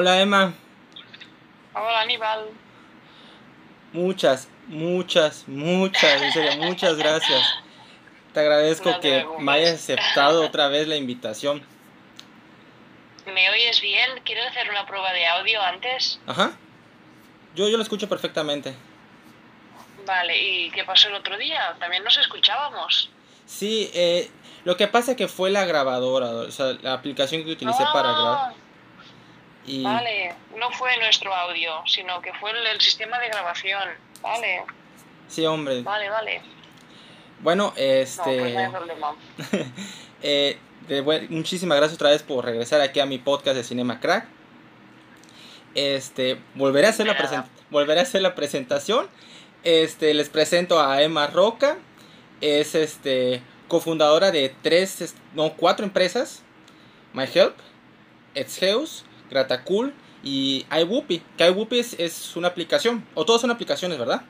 Hola Emma. Hola Aníbal. Muchas, muchas, muchas, en serio, muchas gracias. Te agradezco No que me hayas aceptado otra vez la invitación. ¿Me oyes bien? ¿Quieres hacer una prueba de audio antes? Ajá. Yo, yo lo escucho perfectamente. Vale, ¿y qué pasó el otro día? También nos escuchábamos. Sí, eh, lo que pasa que fue la grabadora, o sea, la aplicación que utilicé para grabar. Y Vale, no fue nuestro audio, sino que fue el, el sistema de grabación. Vale, sí, hombre. vale, vale. Bueno, No, pues no hay este, eh, muchísimas gracias otra vez por regresar aquí a mi podcast de Cinema Crack. Este, volveré a hacer la De nada. presen- volveré a hacer la presentación. Este, les presento a Emma Roca. Es este cofundadora de tres, es- no, cuatro empresas. My Help, Exheus, Gratacool y iWhoopie. Que iWhoopie es, es una aplicación, o todas son aplicaciones, ¿verdad?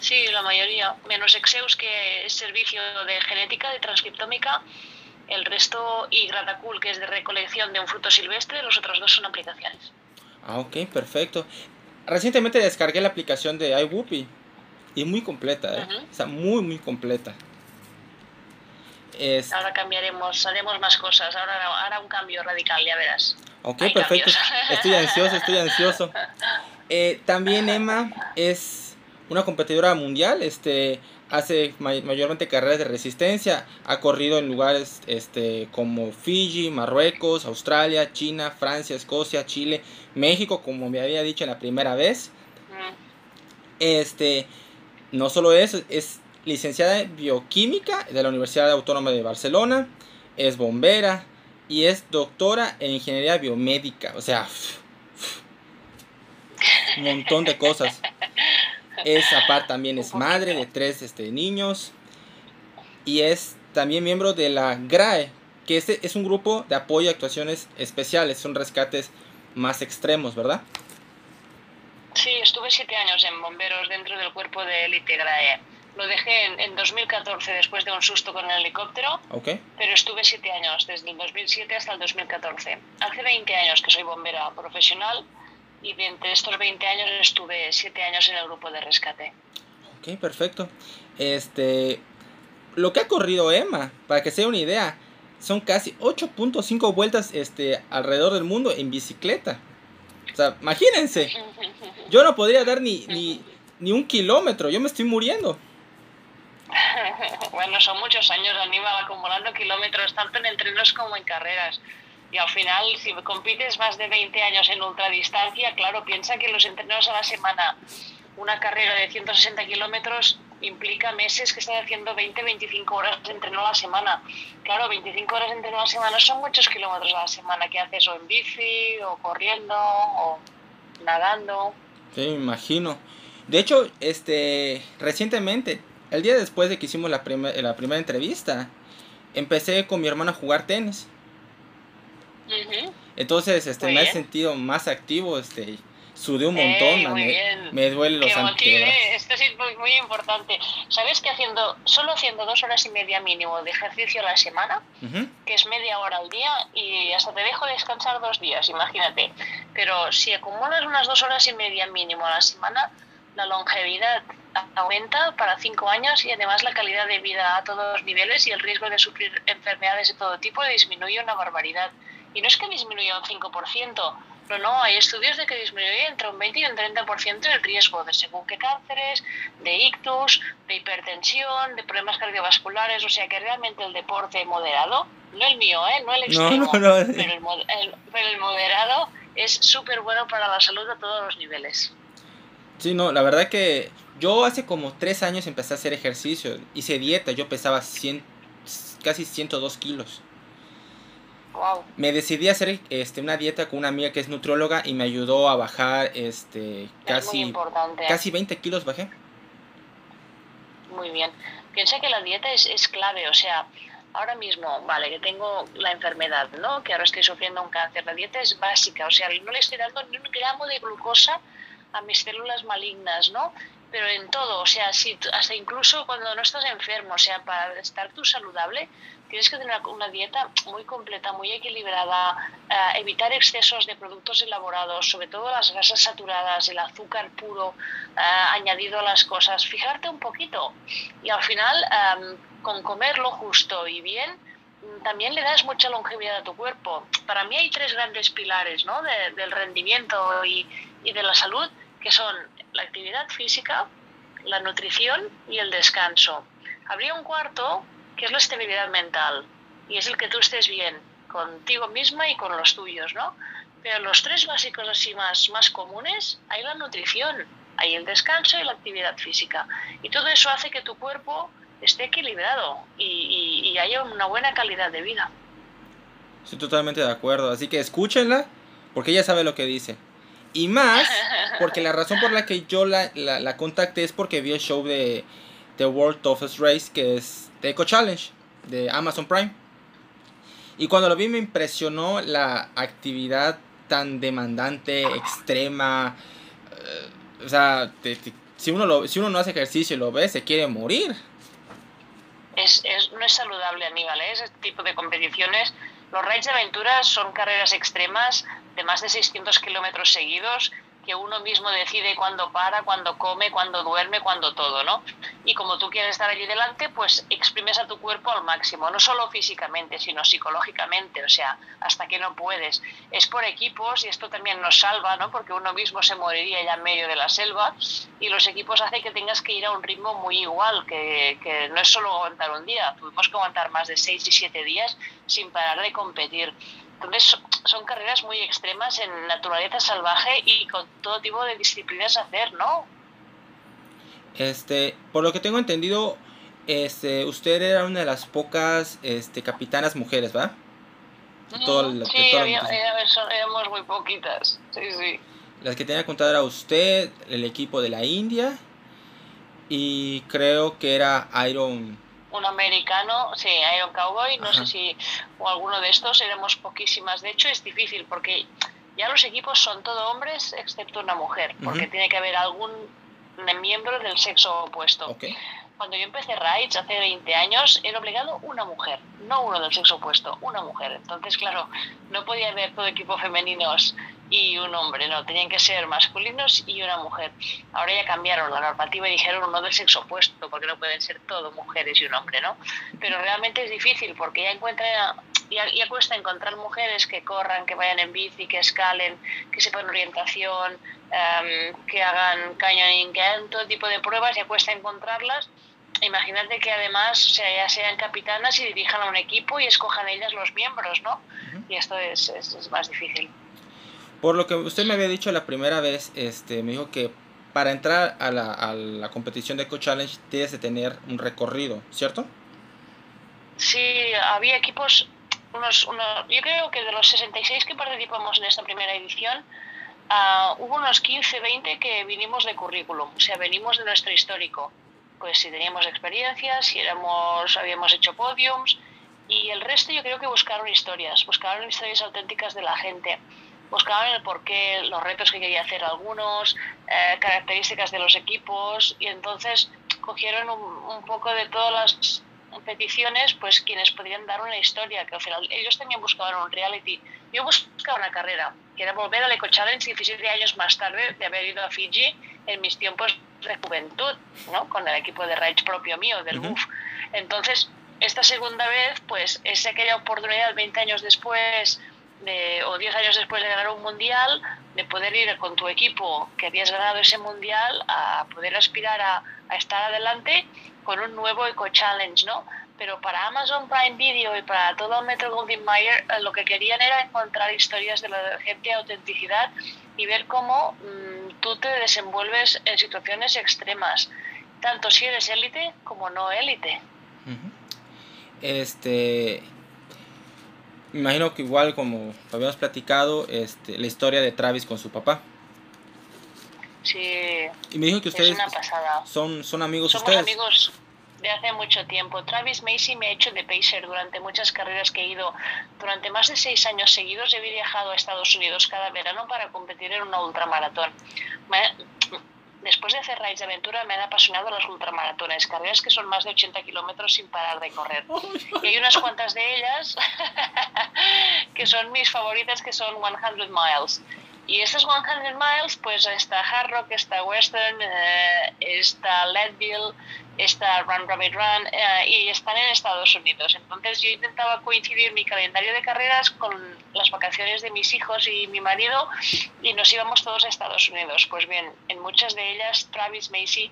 Sí, la mayoría, menos Exeus, que es servicio de genética, de transcriptómica. El resto, y Gratacool, que es de recolección de un fruto silvestre, los otros dos son aplicaciones. Ah, ok, perfecto. Recientemente descargué la aplicación de iWhoopie y muy completa, ¿eh? Ujú. Está muy, muy completa. Es, Ahora cambiaremos, haremos más cosas. Ahora hará un cambio radical, ya verás. ok, hay perfecto. cambios. Estoy ansioso, estoy ansioso. Eh, también Emma es una competidora mundial, este, hace may- mayormente carreras de resistencia, ha corrido en lugares este, como Fiji, Marruecos, Australia, China, Francia, Escocia, Chile, México, como me había dicho en la primera vez. Mm, Este, no solo eso, es licenciada en bioquímica de la Universidad Autónoma de Barcelona, es bombera y es doctora en ingeniería biomédica. O sea, un montón de cosas. Es aparte también es madre de tres este, niños y es también miembro de la GRAE, que este es un grupo de apoyo a actuaciones especiales, son rescates más extremos, ¿verdad? Sí, estuve siete años en bomberos dentro del cuerpo de élite GRAE. Lo dejé en, en 2014 después de un susto con el helicóptero, ¿Ok? pero estuve siete años, desde el 2007 hasta el 2014. Hace 20 años que soy bombera profesional y entre estos 20 años estuve siete años en el grupo de rescate. Ok, perfecto. Este, lo que ha corrido Emma, para que se dé una idea, son casi 8.5 vueltas este, alrededor del mundo en bicicleta. O sea, imagínense, yo no podría dar ni, ni, ni un kilómetro, yo me estoy muriendo. Bueno, son muchos años, Aníbal, acumulando kilómetros, tanto en entrenos como en carreras. Y al final, si compites más de 20 años en ultradistancia, claro, piensa que los entrenos a la semana, una carrera de 160 kilómetros implica meses que estás haciendo 20, 25 horas de entreno a la semana. Claro, 25 horas de entreno a la semana son muchos kilómetros a la semana que haces o en bici, o corriendo, o nadando. Sí, me imagino. De hecho, este, recientemente, el día después de que hicimos la, primer- la primera entrevista, empecé con mi hermano a jugar tenis. Entonces, este, Muy me he sentido más activo, este, sudé un Ey, montón, me, me duele los antebrazos. esto es muy, muy importante. ¿Sabes que haciendo, solo haciendo dos horas y media mínimo de ejercicio a la semana, que es media hora al día, y hasta te dejo descansar dos días, imagínate. Pero si acumulas unas dos horas y media mínimo a la semana, la longevidad aumenta para cinco años y además la calidad de vida a todos los niveles y el riesgo de sufrir enfermedades de todo tipo disminuye una barbaridad. Y no es que disminuya un 5%, no, no, hay estudios de que disminuye entre un 20 y un 30% el riesgo de según qué cánceres, de ictus, de hipertensión, de problemas cardiovasculares, o sea que realmente el deporte moderado, no el mío, ¿eh? no el extremo, no, no. Pero, el, el- pero el moderado es súper bueno para la salud a todos los niveles. Sí, no, la verdad que yo hace como tres años empecé a hacer ejercicio, hice dieta, yo pesaba 100, casi 102 kilos. Wow. Me decidí a hacer este, una dieta con una amiga que es nutrióloga y me ayudó a bajar este, casi, casi 20 kilos bajé. Muy bien. Piensa que la dieta es, es clave, o sea, ahora mismo, vale, que tengo la enfermedad, ¿no? Que ahora estoy sufriendo un cáncer. La dieta es básica, o sea, no le estoy dando ni un gramo de glucosa a mis células malignas, ¿no? pero en todo, o sea, si, hasta incluso cuando no estás enfermo, o sea, para estar tú saludable, tienes que tener una, dieta muy completa, muy equilibrada, eh, evitar excesos de productos elaborados, sobre todo las grasas saturadas, el azúcar puro eh, añadido a las cosas, fijarte un poquito y al final em, con comerlo justo y bien, también le das mucha longevidad a tu cuerpo. Para mí hay tres grandes pilares ¿no? del rendimiento y de la salud, que son la actividad física, la nutrición y el descanso. Habría un cuarto que es la estabilidad mental y es el que tú estés bien contigo misma y con los tuyos, ¿no? Pero los tres básicos así más, más comunes, hay la nutrición, hay el descanso y la actividad física. Y todo eso hace que tu cuerpo esté equilibrado y, y, haya una buena calidad de vida. Estoy totalmente de acuerdo, así que escúchenla porque ella sabe lo que dice. Y más, porque la razón por la que yo la, la, contacté es porque vi el show de The World Toughest Race, que es The Eco Challenge, de Amazon Prime. Y cuando lo vi me impresionó la actividad tan demandante, extrema. Eh, o sea, si, uno lo, si uno no hace ejercicio y lo ve, se quiere morir es, es, no es saludable, Aníbal. ¿eh? Ese tipo de competiciones, los raids de aventura son carreras extremas de más de 600 kilómetros seguidos que uno mismo decide cuándo para, cuándo come, cuándo duerme, cuándo todo, ¿no? Y como tú quieres estar allí delante, pues exprimes a tu cuerpo al máximo, no solo físicamente, sino psicológicamente, o sea, hasta que no puedes. Es por equipos y esto también nos salva, ¿no? Porque uno mismo se moriría ya en medio de la selva y los equipos hacen que tengas que ir a un ritmo muy igual, que, que no es solo aguantar un día, tuvimos que aguantar más de seis y siete días sin parar de competir. Entonces son carreras muy extremas en naturaleza salvaje y con todo tipo de disciplinas a hacer, ¿no? Este, por lo que tengo entendido, este, usted era una de las pocas este, capitanas mujeres, ¿va? sí, éramos muy poquitas, sí, sí. Las que tenía contado era usted, el equipo de la India y creo que era Iron un americano, sí, Iron Cowboy, no sé si, o alguno de estos, éramos poquísimas. De hecho, es difícil porque ya los equipos son todo hombres excepto una mujer, porque tiene que haber algún miembro del sexo opuesto. Cuando yo empecé Raids hace 20 años, era obligado una mujer, no uno del sexo opuesto, una mujer. Entonces, claro, no podía haber todo equipo femeninos y un hombre, no, tenían que ser masculinos y una mujer. Ahora ya cambiaron la normativa y dijeron uno del sexo opuesto, porque no pueden ser todo mujeres y un hombre, ¿no? Pero realmente es difícil porque ya encuentra ya, cuesta encontrar mujeres que corran, que vayan en bici, que escalen, que sepan orientación, em, que hagan canyoning, que hagan todo tipo de pruebas, ya cuesta encontrarlas. Imagínate que además o sea, ya sean capitanas y dirijan a un equipo y escojan ellas los miembros, ¿no? Y esto es, es, es más difícil. Por lo que usted me había dicho la primera vez, este, me dijo que para entrar a la, a la competición de Eco Challenge tienes de tener un recorrido, ¿cierto? Sí, había equipos, unos, unos, yo creo que de los 66 que participamos en esta primera edición, uh, hubo unos 15, 20 que vinimos de currículum, o sea, venimos de nuestro histórico. Pues si teníamos experiencias, si éramos, habíamos hecho podiums, y el resto yo creo que buscaron historias, buscaron historias auténticas de la gente buscaban el porqué, los retos que quería hacer algunos, eh, características de los equipos y entonces cogieron un, poco de todas las peticiones, pues quienes podrían dar una historia, que al final ellos también buscaban un reality. Yo buscaba una carrera, que era volver al Eco Challenge 17 años más tarde de haber ido a Fiji en mis tiempos de juventud, ¿no? con el equipo de Rage propio mío, del BUF. Entonces, esta segunda vez, pues es aquella oportunidad 20 años después o 10 años después de ganar un mundial, de poder ir con tu equipo que habías ganado ese mundial a poder aspirar a, estar adelante con un nuevo Eco Challenge, ¿no? Pero para Amazon Prime Video y para todo Metro Goldwyn Mayer eh, lo que querían era encontrar historias de la gente de autenticidad y ver cómo mm, tú te desenvuelves en situaciones extremas, tanto si eres élite como no élite. Este, me imagino que igual como habíamos platicado, este, la historia de Travis con su papá. Sí. Y me dijo que ustedes son, son amigos Somos amigos de hace mucho tiempo. Travis Macy me ha hecho de pacer durante muchas carreras que he ido. Durante más de seis años seguidos he viajado a Estados Unidos cada verano para competir en una ultramaratón. después de hacer raids de aventura me han apasionado las ultramaratones, carreras que son más de 80 kilómetros sin parar de correr. Y hay unas cuantas de ellas que son mis favoritas, que son 100 miles. Y estas 100 miles, pues está Hard Rock, está Western, eh, está Leadville, está Run Rabbit Run eh, y están en Estados Unidos. Entonces yo intentaba coincidir mi calendario de carreras con las vacaciones de mis hijos y mi marido y nos íbamos todos a Estados Unidos. Pues bien, en muchas de ellas Travis Macy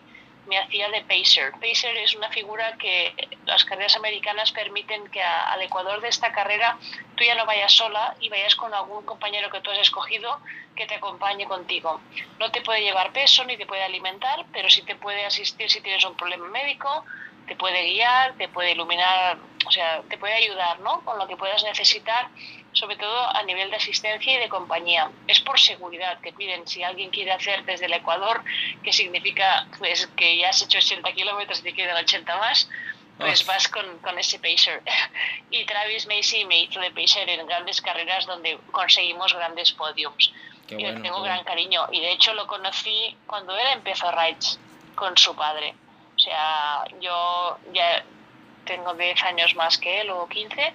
me hacía de pacer. Pacer es una figura que las carreras americanas permiten que al Ecuador de esta carrera tú ya no vayas sola y vayas con algún compañero que tú has escogido que te acompañe contigo. No te puede llevar peso ni te puede alimentar, pero sí te puede asistir si tienes un problema médico, te puede guiar, te puede iluminar, o sea, te puede ayudar, ¿no? Con lo que puedas necesitar, sobre todo a nivel de asistencia y de compañía. Es por seguridad que piden, si alguien quiere hacer desde el Ecuador, que significa pues que ya has hecho 80 kilómetros y te quedan 80 más, pues vas con, con, ese pacer. Y Travis Macy me hizo de pacer en grandes carreras donde conseguimos grandes podiums. y le tengo gran cariño. Y de hecho lo conocí cuando él empezó rides con su padre. O sea, yo ya tengo 10 años más que él o 15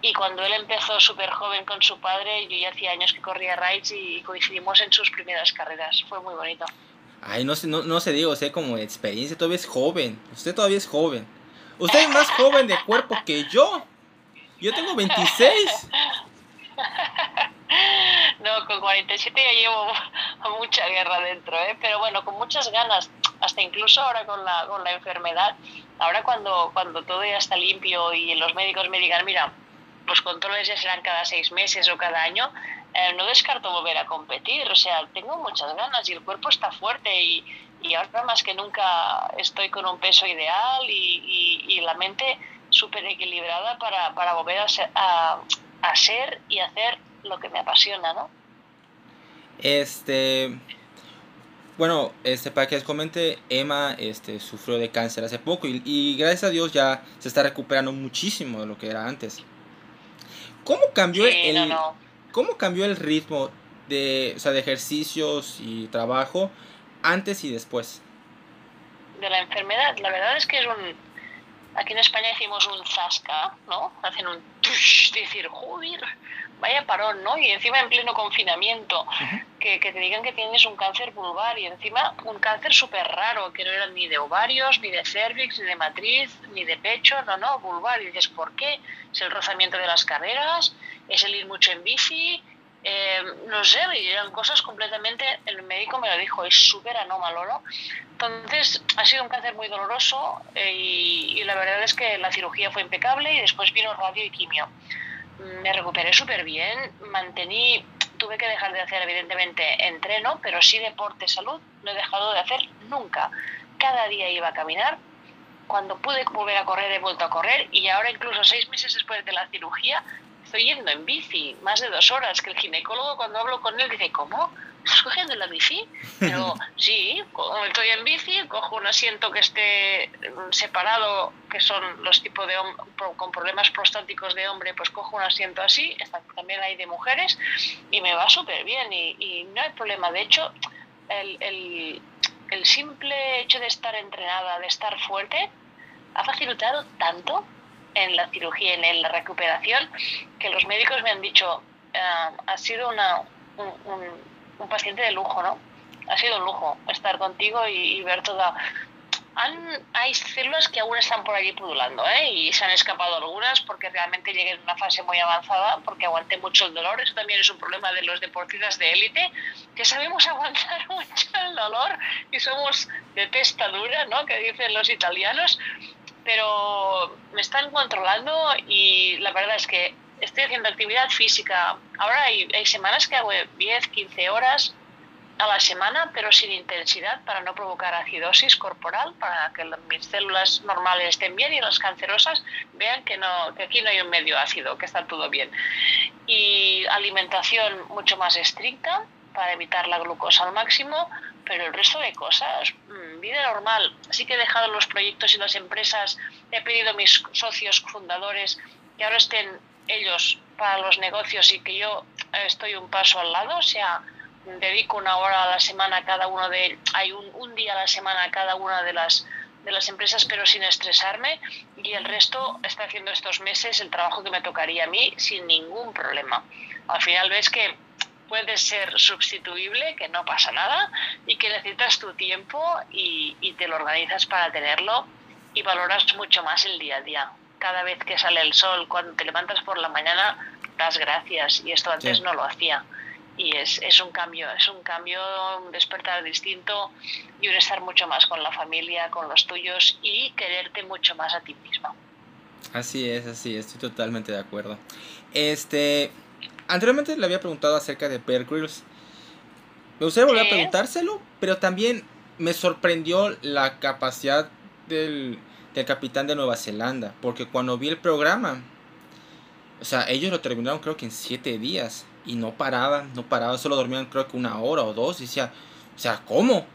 y cuando él empezó súper joven con su padre, yo ya hacía años que corría rides y coincidimos en sus primeras carreras. Fue muy bonito. Ay, no sé, no, no se digo, o sea, como experiencia, todavía es joven. Usted todavía es joven. Usted es más joven de cuerpo que yo. Yo tengo 26. No, con 47 ya llevo mucha guerra dentro, ¿eh? pero bueno, con muchas ganas, hasta incluso ahora con la, con la enfermedad, ahora cuando, cuando todo ya está limpio y los médicos me digan, mira, los controles ya serán cada seis meses o cada año, eh, no descarto volver a competir, o sea, tengo muchas ganas y el cuerpo está fuerte y, y ahora más que nunca estoy con un peso ideal y, y, la mente súper equilibrada para, para volver a ser, a, a ser y hacer lo que me apasiona, ¿no? Este. Bueno, este, para que les comente, Emma este, sufrió de cáncer hace poco y, y, gracias a Dios ya se está recuperando muchísimo de lo que era antes. ¿Cómo cambió Sí, el, no, no. cómo cambió el ritmo de, o sea, de ejercicios y trabajo antes y después? De la enfermedad, la verdad es que es un. Aquí en España decimos un zasca, ¿no? Hacen un tush, decir, joder, vaya parón, ¿no? Y encima en pleno confinamiento, que, que te digan que tienes un cáncer vulvar y encima un cáncer súper raro, que no era ni de ovarios, ni de cervix, ni de matriz, ni de pecho, no, no, vulvar. Y dices, ¿por qué? ¿Es el rozamiento de las carreras? ¿Es el ir mucho en bici? Eh, no sé, eran cosas completamente, el médico me lo dijo, es súper anómalo, ¿no? Entonces, ha sido un cáncer muy doloroso eh, y, y la verdad es que la cirugía fue impecable y después vino radio y quimio me recuperé súper bien, mantení, tuve que dejar de hacer evidentemente entreno, pero sí deporte, salud, no he dejado de hacer nunca. Cada día iba a caminar, cuando pude volver a correr he vuelto a correr y ahora incluso seis meses después de la cirugía estoy yendo en bici, más de dos horas, que el ginecólogo cuando hablo con él dice, ¿cómo? ¿Estás cogiendo la bici? Pero sí, estoy en bici, cojo un asiento que esté separado, que son los tipos de con problemas prostáticos de hombre, pues cojo un asiento así, también hay de mujeres, y me va súper bien y, y, no hay problema. De hecho, el, el, el simple hecho de estar entrenada, de estar fuerte, ha facilitado tanto en la cirugía, en la recuperación, que los médicos me han dicho, uh, ha sido una, un, un, un, paciente de lujo, ¿no? Ha sido un lujo estar contigo y, y ver toda... Han, hay células que aún están por allí pudulando ¿eh? y se han escapado algunas porque realmente llegué en una fase muy avanzada porque aguanté mucho el dolor. Eso también es un problema de los deportistas de élite, que sabemos aguantar mucho el dolor y somos de testa dura, ¿no? que dicen los italianos, pero me están controlando y la verdad es que estoy haciendo actividad física. Ahora hay, semanas que hago 10, 15 horas a la semana, pero sin intensidad para no provocar acidosis corporal, para que mis células normales estén bien y las cancerosas vean que, no, que aquí no hay un medio ácido, que está todo bien. Y alimentación mucho más estricta para evitar la glucosa al máximo, pero el resto de cosas, vida normal. Sí que he dejado los proyectos y las empresas, he pedido a mis socios fundadores que ahora estén ellos para los negocios y que yo estoy un paso al lado, o sea, dedico una hora a la semana a cada uno de hay un, un día a la semana a cada una de las de las empresas pero sin estresarme y el resto está haciendo estos meses el trabajo que me tocaría a mí sin ningún problema. Al final ves que puede ser sustituible, que no pasa nada y que necesitas tu tiempo y, y te lo organizas para tenerlo y valoras mucho más el día a día. Cada vez que sale el sol, cuando te levantas por la mañana, das gracias y esto antes no lo hacía y es, es, un cambio, es un cambio, un despertar distinto y un estar mucho más con la familia, con los tuyos y quererte mucho más a ti mismo. Así es, así estoy totalmente de acuerdo. Este, anteriormente le había preguntado acerca de Bear Grylls. Me gustaría volver a preguntárselo, pero también me sorprendió la capacidad del, del capitán de Nueva Zelanda, porque cuando vi el programa, o sea, ellos lo terminaron creo que en siete días y no paraban, no paraban, solo dormían creo que una hora o dos. Y decía, o sea, ¿cómo?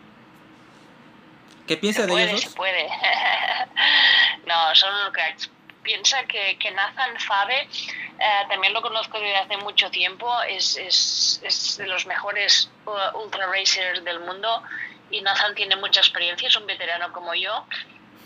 ¿Qué piensa de ellos? Se puede. no, son cracks. Piensa que, que Nathan Fabe, eh, también lo conozco desde hace mucho tiempo, es, es, es de los mejores uh, ultra racers del mundo y Nathan tiene mucha experiencia, es un veterano como yo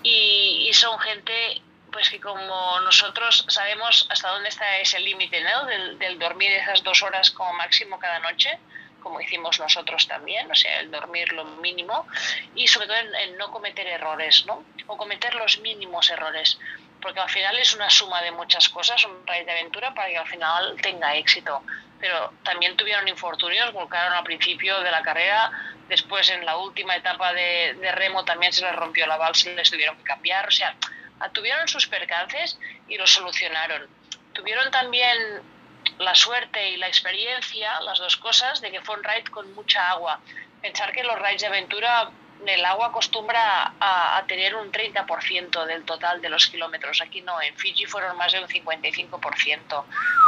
y, y son gente pues que como nosotros sabemos hasta dónde está ese límite ¿no? del, dormir esas dos horas como máximo cada noche, como hicimos nosotros también, o sea, el dormir lo mínimo y sobre todo en, no cometer errores, ¿no? O cometer los mínimos errores, porque al final es una suma de muchas cosas, un raid de aventura para que al final tenga éxito. Pero también tuvieron infortunios, volcaron al principio de la carrera, después en la última etapa de, de remo también se les rompió la y les tuvieron que cambiar, o sea, tuvieron sus percances y los solucionaron. Tuvieron también la suerte y la experiencia, las dos cosas, de que fue un ride con mucha agua. Pensar que los rides de aventura, el agua acostumbra a, a tener un 30% del total de los kilómetros. Aquí no, en Fiji fueron más de un 55%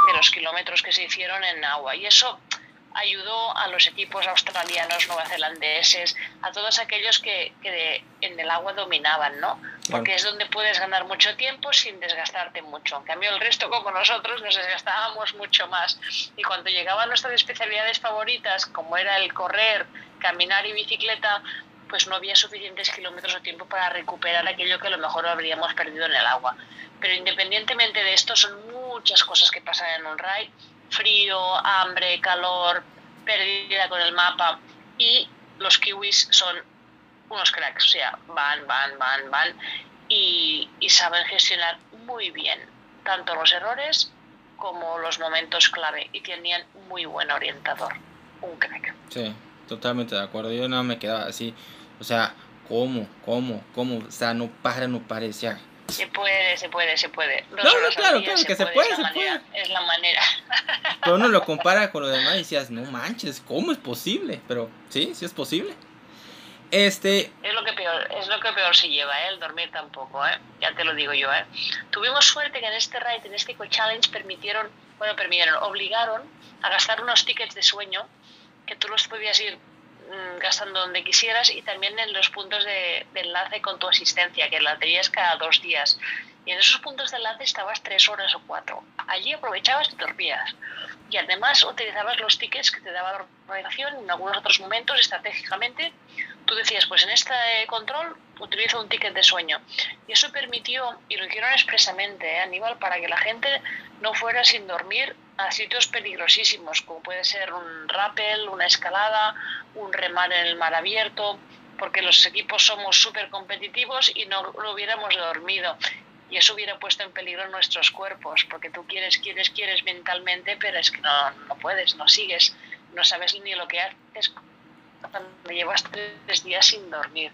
de los kilómetros que se hicieron en agua. Y eso ayudó a los equipos australianos, neozelandeses, a todos aquellos que, que en el agua dominaban, ¿no? Porque es donde puedes ganar mucho tiempo sin desgastarte mucho. En cambio, el resto, como nosotros, nos desgastábamos mucho más. Y cuando llegaban nuestras especialidades favoritas, como era el correr, caminar y bicicleta, pues no había suficientes kilómetros o tiempo para recuperar aquello que a lo mejor habríamos perdido en el agua. Pero independientemente de esto, son muchas cosas que pasan en un ride frío, hambre, calor, pérdida con el mapa. Y los kiwis son unos cracks, o sea, van, van, van, van. Y, y saben gestionar muy bien tanto los errores como los momentos clave. Y tenían muy buen orientador, un crack. Sí, totalmente de acuerdo, yo no me quedaba así, o sea, ¿cómo? ¿Cómo? ¿Cómo? O sea, no para, no parecía se puede, se puede, se puede. No, no, claro, claro, que se puede, se puede. Es la manera. Pero uno lo compara con lo demás y decías, no manches, ¿cómo es posible? Pero sí, sí es posible. Este... Es lo que peor, es lo que peor se lleva, ¿eh? el dormir tampoco, ¿eh? ya te lo digo yo. ¿eh? Tuvimos suerte que en este ride, en este challenge permitieron, bueno, permitieron, obligaron a gastar unos tickets de sueño que tú los podías ir gastando donde quisieras y también en los puntos de, enlace con tu asistencia, que la tenías cada dos días. Y en esos puntos de enlace estabas tres horas o cuatro. Allí aprovechabas y dormías. Y además utilizabas los tickets que te daba la organización en algunos otros momentos estratégicamente. Tú decías, pues en este control utilizo un ticket de sueño. Y eso permitió, y lo hicieron expresamente, ¿eh, Aníbal, para que la gente no fuera sin dormir a sitios peligrosísimos, como puede ser un rappel, una escalada, un remar en el mar abierto, porque los equipos somos súper competitivos y no, no hubiéramos dormido. Y eso hubiera puesto en peligro nuestros cuerpos, porque tú quieres, quieres, quieres mentalmente, pero es que no, no puedes, no sigues, no sabes ni lo que haces cuando llevas tres días sin dormir.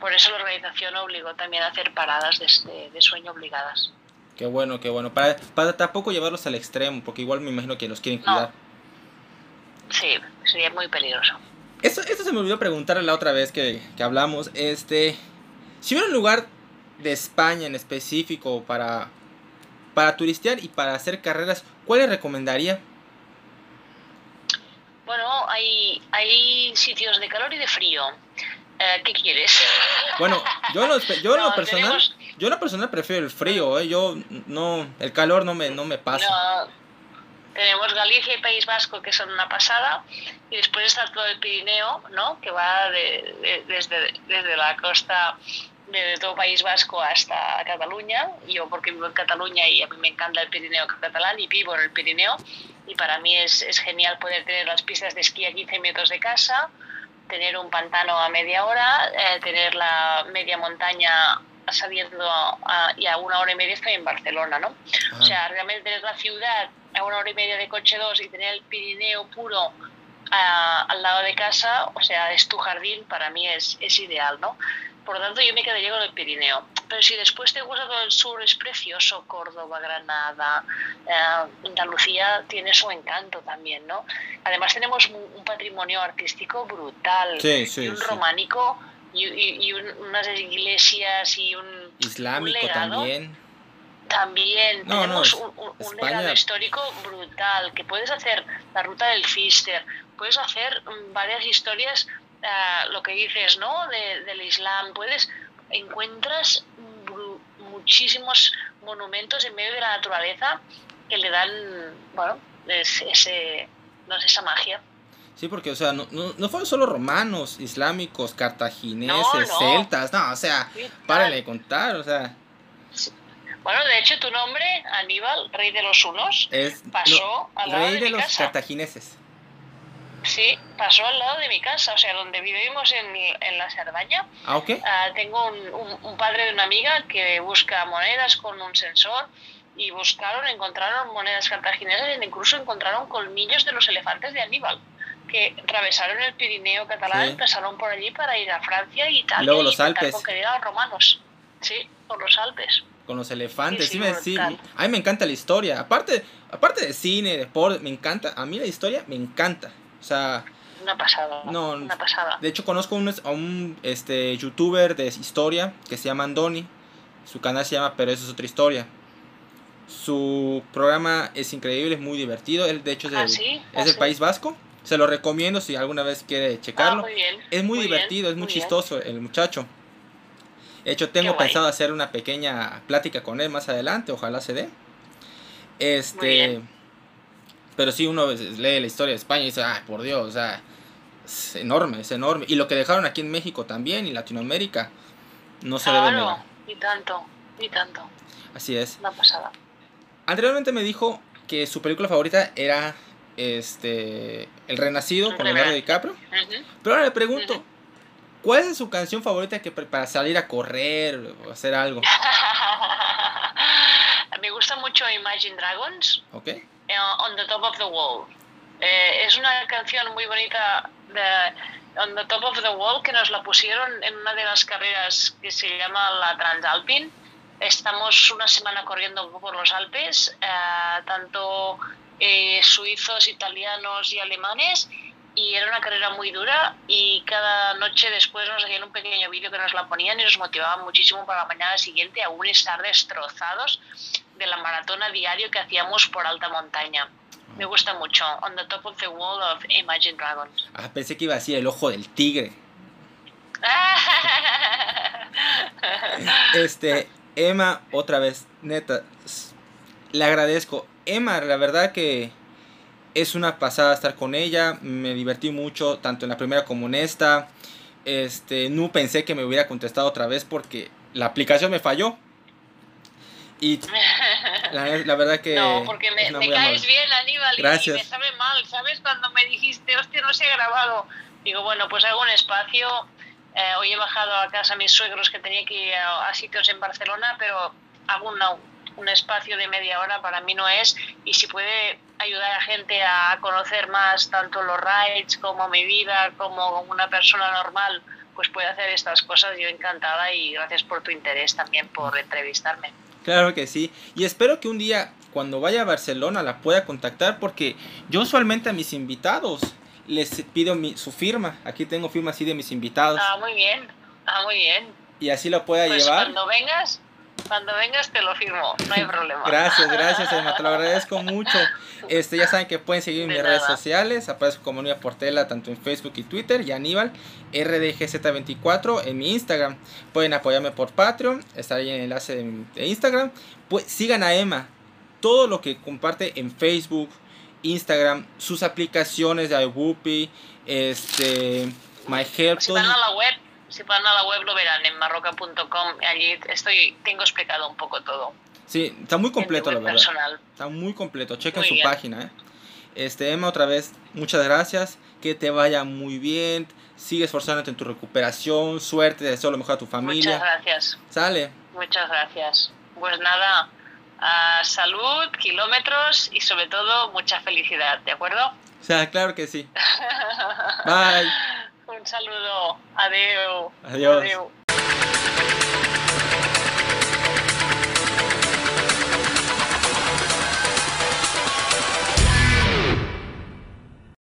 Por eso la organización obligó también a hacer paradas de, de sueño obligadas. Qué bueno, qué bueno. Para, para tampoco llevarlos al extremo, porque igual me imagino que los quieren cuidar. Sí, sería muy peligroso. Esto, esto se me olvidó preguntarle la otra vez que, que hablamos. Este, si hubiera un lugar de España en específico para, para turistear y para hacer carreras, ¿cuál le recomendaría? Bueno, hay, hay sitios de calor y de frío. Eh, ¿Qué quieres? Bueno, yo lo, yo no, lo personal, tenemos... yo lo personal prefiero el frío, ¿eh? yo no, el calor no me, no me pasa. No, tenemos Galicia y País Vasco, que son una pasada, y después está todo el Pirineo, ¿no? que va desde, desde la costa de todo País Vasco hasta Cataluña. Yo porque vivo en Cataluña y a mí me encanta el Pirineo catalán y vivo en el Pirineo. Y para mí es, es genial poder tener las pistas de esquí a 15 metros de casa, tener un pantano a media hora, eh, tener la media montaña saliendo a, y a una hora y media estoy en Barcelona, ¿no? O sea, realmente tener la ciudad a una hora y media de coche 2 y tener el Pirineo puro al lado de casa, o sea, es tu jardín, para mí es, es ideal, ¿no? Por lo tanto, yo me quedaría con el Pirineo. Pero si después te gusta todo el sur, es precioso. Córdoba, Granada, eh, Andalucía tiene su encanto también, ¿no? Además, tenemos un, patrimonio artístico brutal. y un románico y, unas iglesias y un. Islámico también. También tenemos un, legado histórico brutal, que puedes hacer la ruta del Fister, puedes hacer mm, varias historias lo que dices, ¿no? del Islam, puedes, encuentras muchísimos monumentos en medio de la naturaleza que le dan, bueno, ese, no sé, esa magia. Sí, porque, o sea, no, no, fueron solo romanos, islámicos, cartagineses, celtas, no, o sea, párenle de contar, o sea. Bueno, de hecho, tu nombre, Aníbal, rey de los unos, es, pasó al lado rey de, los cartagineses. Sí, pasó al lado de mi casa, o sea, donde vivimos en, en la Cerdaña. Ah, ok. Ah, tengo un, un, padre de una amiga que busca monedas con un sensor y buscaron, encontraron monedas cartaginesas e incluso encontraron colmillos de los elefantes de Aníbal que atravesaron el Pirineo catalán, pasaron por allí para ir a Francia y Italia. Y luego los Alpes. Los romanos. Sí, por los Alpes. Con los elefantes. Sí, me, sí, a mí me encanta la historia. Aparte, aparte de cine, deporte, me encanta. A mí la historia me encanta. O sea, una pasada. No, una pasada. De hecho, conozco un, a un este, youtuber de historia que se llama Andoni. Su canal se llama Pero eso es otra historia. Su programa es increíble, es muy divertido. Él, de hecho, es, del, ¿Ah, es País Vasco. Se lo recomiendo si alguna vez quiere checarlo. Ah, es muy, divertido, es muy, chistoso el muchacho. De hecho, tengo pensado hacer una pequeña plática con él más adelante, ojalá se dé. Este. Pero sí, uno lee la historia de España y dice, ay, por Dios, o sea, es enorme, es enorme. Y lo que dejaron aquí en México también y Latinoamérica, no se debe negar. Ni tanto, ni tanto. Así es. Una pasada. Anteriormente me dijo que su película favorita era este El Renacido con Leonardo DiCaprio. Pero ahora le pregunto, ¿cuál es su canción favorita que para salir a correr o hacer algo? me gusta mucho Imagine Dragons. Ok. Eh, on the Top of the Wall. Eh, es una canción muy bonita de On the Top of the Wall que nos la pusieron en una de las carreras que se llama la Transalpine. Estamos una semana corriendo por los Alpes, eh, tanto suizos, italianos y alemanes, y era una carrera muy dura y cada noche después nos hacían un pequeño vídeo que nos la ponían y nos motivaban muchísimo para la mañana siguiente aún estar destrozados de la maratona diario que hacíamos por alta montaña. Me gusta mucho. On the top of the wall of Imagine Dragons. Ah, pensé que iba a decir el ojo del tigre. este, Emma, otra vez, neta, le agradezco. Emma, la verdad que es una pasada estar con ella. Me divertí mucho, tanto en la primera como en esta. Este, no pensé que me hubiera contestado otra vez porque la aplicación me falló. Y la, verdad que... No, porque me, caes bien, Aníbal, Gracias. y me sabe mal, ¿sabes? Cuando me dijiste, hostia, no se ha grabado. Digo, bueno, pues hago un espacio. Eh, hoy he bajado a casa a mis suegros que tenía que ir a, sitios en Barcelona, pero hago un espacio de media hora para mí no es. Y si puede ayudar a gente a conocer más tanto los rides como mi vida, como una persona normal, pues puede hacer estas cosas. Yo encantada y gracias por tu interés también por entrevistarme. Claro que sí. Y espero que un día, cuando vaya a Barcelona, la pueda contactar porque yo usualmente a mis invitados les pido mi, su firma. Aquí tengo firma así de mis invitados. Ah, muy bien. Ah, muy bien. Y así lo pueda pues llevar. Cuando vengas, cuando vengas te lo firmo, no hay problema. Gracias, gracias, Emma, te lo agradezco mucho. Este, ya saben que pueden seguir mis redes sociales, aparezco como Nueva Portela tanto en Facebook y Twitter, y Aníbal, RDGZ24 en mi Instagram. Pueden apoyarme por Patreon, está ahí en el enlace de, Instagram. Pues sigan a Emma, todo lo que comparte en Facebook, Instagram, sus aplicaciones de iWhoopie, este, My Help. Si van a la web, si van a la web lo verán en marroca.com. Allí estoy, tengo explicado un poco todo. Sí, está muy completo, la verdad. Está muy completo. Chequen su página. ¿eh? Este, Emma, otra vez, muchas gracias. Que te vaya muy bien. Sigue esforzándote en tu recuperación. Suerte, deseo lo mejor a tu familia. Muchas gracias. Sale. Muchas gracias. Pues nada, salud, kilómetros y sobre todo mucha felicidad, ¿de acuerdo? O sea, claro que sí. Bye. Un saludo. Adiós. Adiós. Adiós.